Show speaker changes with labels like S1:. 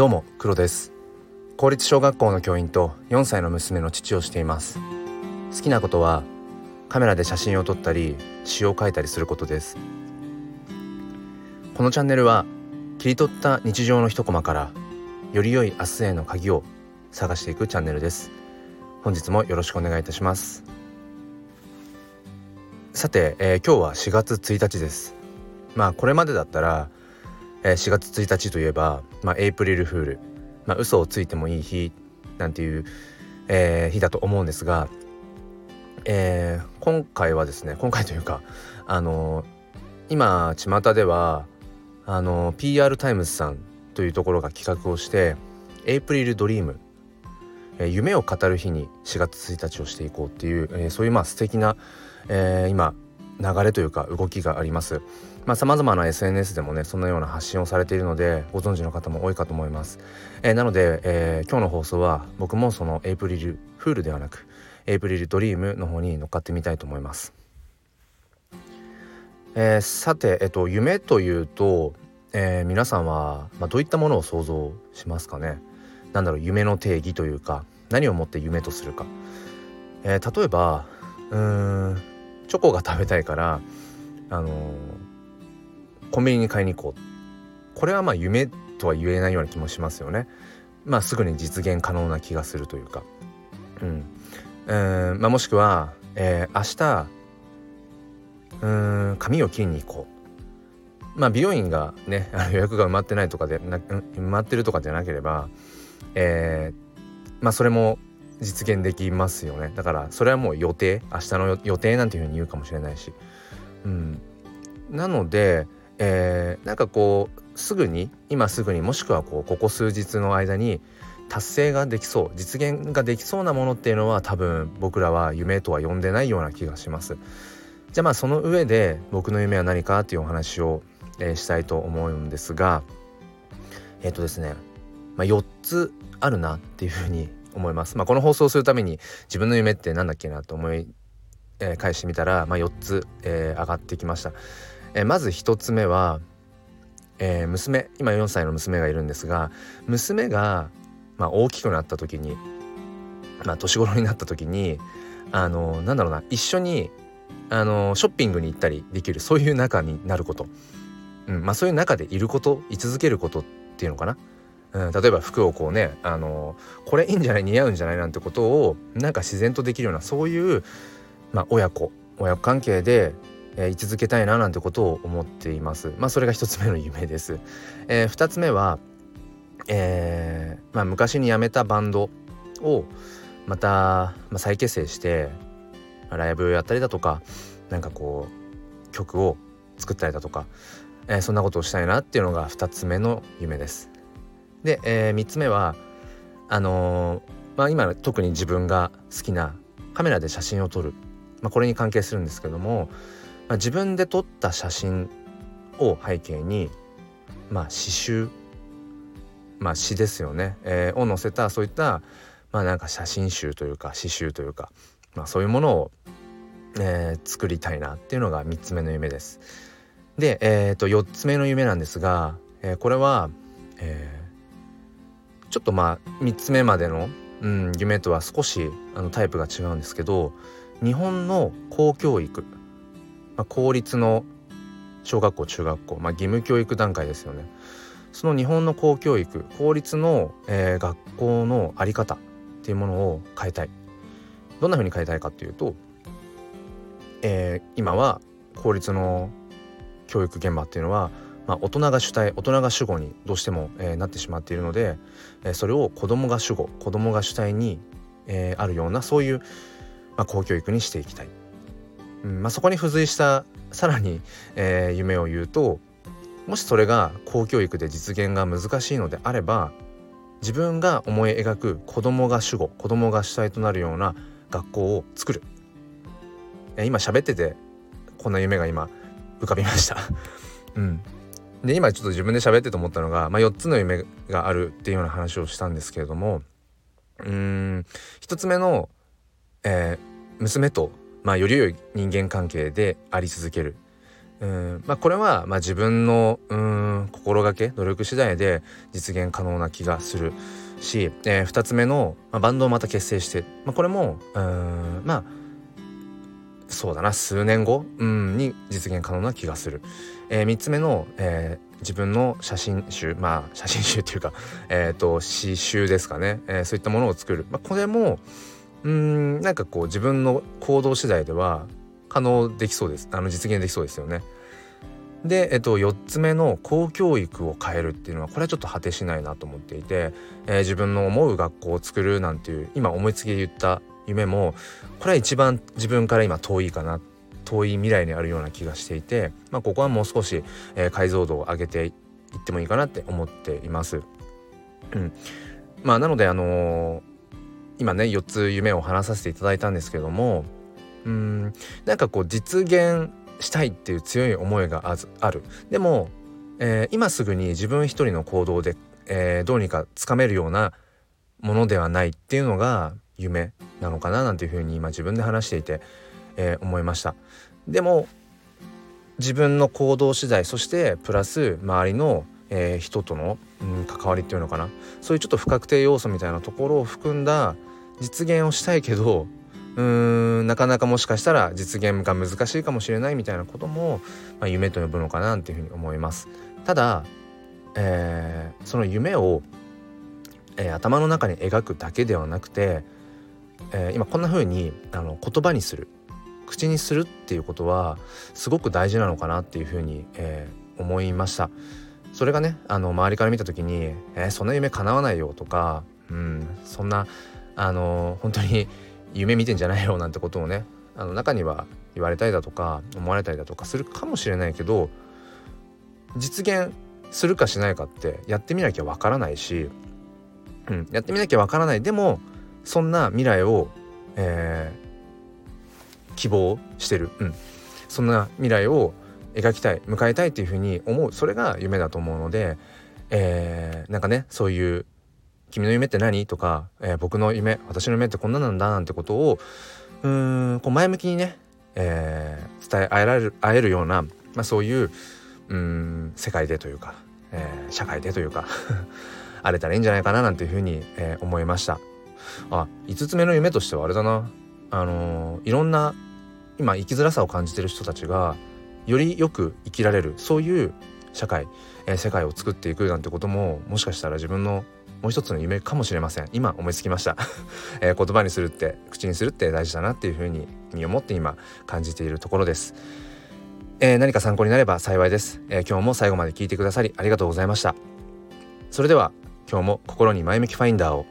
S1: どうも黒です。公立小学校の教員と4歳の娘の父をしています。好きなことはカメラで写真を撮ったり詩を書いたりすることです。このチャンネルは切り取った日常の一コマからより良い明日への鍵を探していくチャンネルです。本日もよろしくお願いいたします。さて、えー、今日は4月1日です。まあこれまでだったら、えー、4月1日といえば、まあ、エイプリルフール、まあ、嘘をついてもいい日なんていう、えー、日だと思うんですが、えー、今回はですね今回というかあの今巷ではあのー PR タイムズさんというところが企画をして April Dream え夢を語る日に4月1日をしていこうっていう、えー、そういうまあ素敵な、えー、今流れというか動きがあります。まあ、様々な SNS でもねそんなような発信をされているのでご存知の方も多いかと思います、えー、なので、えー、今日の放送は僕もそのエイプリルフールではなくエイプリルドリームの方に乗っかってみたいと思います、えー、さて、えっと、夢というと、え皆さんは、まあ、どういったものを想像しますかね？なんだろう夢の定義というか何をもって夢とするか、えー、例えばうーんチョコが食べたいからあの、コンビニに買いに行こう。これはまあ夢とは言えないような気もしますよね。まあすぐに実現可能な気がするというか。うん、えー、まあ、もしくは、えー、明日うん髪を切りに行こう。まあ美容院がね予約が埋まってないとかで埋まってるとかじゃなければえー、まあそれも実現できますよね。だからそれはもう予定。明日の予定なんていうふうに言うかもしれないし。うん。なので、えー、なんかこうすぐに今すぐにもしくはこうここ数日の間に達成ができそう実現ができそうなものっていうのは多分僕らは夢とは呼んでないような気がします。じゃあまあその上で僕の夢は何かっていうお話を、えー、したいと思うんですがえっ、ー、とですね、まあ、4つあるなっていうふうに思います。まあ、この放送するために自分の夢って何だっけなと思い、えー、返してみたら、まあ、4つ、えー、上がってきました。えー、まず1つ目は、え娘今4歳の娘がいるんですが娘が、まあ、大きくなった時に、まあ、年頃になった時にあのなんだろうな一緒にあのショッピングに行ったりできるそういう仲になること、うんまあ、そういう中でいること居続けることっていうのかなうん、例えば服をこうねあのこれいいんじゃない似合うんじゃないなんてことをなんか自然とできるようなそういう、まあ、親子親子関係で、えー、居続けたいななんてことを思っています。まあ、それが一つ目の夢です。えー、二つ目は、えーまあ、昔に辞めたバンドをまた、ま、再結成して、ま、ライブをやったりだとかなんかこう曲を作ったりだとか、え、そんなことをしたいなっていうのが2つ目の夢です。で、えー、3つ目はあのー、まあ、今特に自分が好きなカメラで写真を撮る、まあ、これに関係するんですけども、まあ、自分で撮った写真を背景に、まあ、刺繍まあ詩ですよね、えー、を載せたそういったまあなんか写真集というか刺繍というか、まあ、そういうものを、えー、作りたいなっていうのが3つ目の夢です。で、えー、と4つ目の夢なんですが、えー、これは、えーちょっとまあ3つ目までの、うん、夢とは少しあのタイプが違うんですけど日本の公教育、まあ、公立の小学校中学校、まあ、義務教育段階ですよね。その日本の公教育公立の、えー、学校の在り方っていうものを変えたい。どんな風に変えたいかっていうと、えー、今は公立の教育現場っていうのはまあ、大人が主体大人が主語にどうしても、えー、なってしまっているので、えー、それを子供が主語子供が主体に、えー、あるようなそういう、まあ、公教育にしていきたい、うんまあ、そこに付随したさらに、えー、夢を言うともしそれが公教育で実現が難しいのであれば自分が思い描く子供が主語子供が主体となるような学校を作る、え、今喋っててこんな夢が今浮かびました。うん。で今ちょっと自分で喋ってと思ったのが、まあ、4つの夢があるっていうような話をしたんですけれどもうん1つ目の、えー、娘と、まあ、より良い人間関係であり続ける、うんまあ、これはまあ自分のうん心がけ努力次第で実現可能な気がする。し、えー、2つ目の、まあ、バンドをまた結成して、まあ、これもうんまあそうだな数年後、うん、に実現可能な気がする。えー、3つ目の、えー、自分の写真集まあ写真集っていうか、えーと、詩集ですかね、えー、そういったものを作る、まあ、これもうんなんかこう自分の行動次第では可能できそうですあの実現できそうですよね。で、えっと、4つ目の公教育を変えるっていうのはこれはちょっと果てしないなと思っていて、えー、自分の思う学校を作るなんていう今思いつきで言った夢もこれは一番自分から今遠いかな遠い未来にあるような気がしていて、まあ、ここはもう少し、えー、解像度を上げていってもいいかなって思っています。うん、まあなのであのー、今ね4つ夢を話させていただいたんですけどもうんなんかこう実現したいっていう強い思いがあるでも、えー、今すぐに自分一人の行動で、えー、どうにかつかめるようなものではないっていうのが夢なのかななんていうふうに今自分で話していて、えー、思いましたでも自分の行動次第そしてプラス周りの、えー、人との、うん、関わりっていうのかなそういうちょっと不確定要素みたいなところを含んだ実現をしたいけどうーんなかなかもしかしたら実現が難しいかもしれないみたいなことも、まあ、夢と呼ぶのかなっていうふうに思います。ただ、えー、その夢を、えー、頭の中に描くだけではなくてえー、今こんな風にあに言葉にする口にするっていうことはすごく大事なのかなっていう風に、えー、思いました。それがねあの周りから見た時に「えー、そんな夢叶わないよ」とか「うんそんなあの本当に 夢見てんじゃないよ」なんてことをねあの中には言われたりだとか思われたりだとかするかもしれないけど実現するかしないかってやってみなきゃわからないし、うん、やってみなきゃわからない。でもそんな未来を、えー、希望してる、うん、そんな未来を描きたい迎えたいっていうふうに思うそれが夢だと思うので、えー、なんかねそういう「君の夢って何?」とか、えー、僕の夢私の夢ってこんななんだ」なんてことをうんこう前向きにね、えー、伝え合えられる会えるような、まあ、そういううん世界でというか、えー、社会でというか 荒れたらいいんじゃないかななんていうふうに、えー、思いました。あ5つ目の夢としてはあれだな。あの、いろんな今生きづらさを感じてる人たちがよりよく生きられるそういう社会、えー、世界を作っていくなんてことももしかしたら自分のもう一つの夢かもしれません。今思いつきました、えー、言葉にするって口にするって大事だなっていうふうに身をもって今感じているところです、えー、何か参考になれば幸いです、えー、今日も最後まで聞いてくださりありがとうございました。それでは今日も心に前向きファインダーを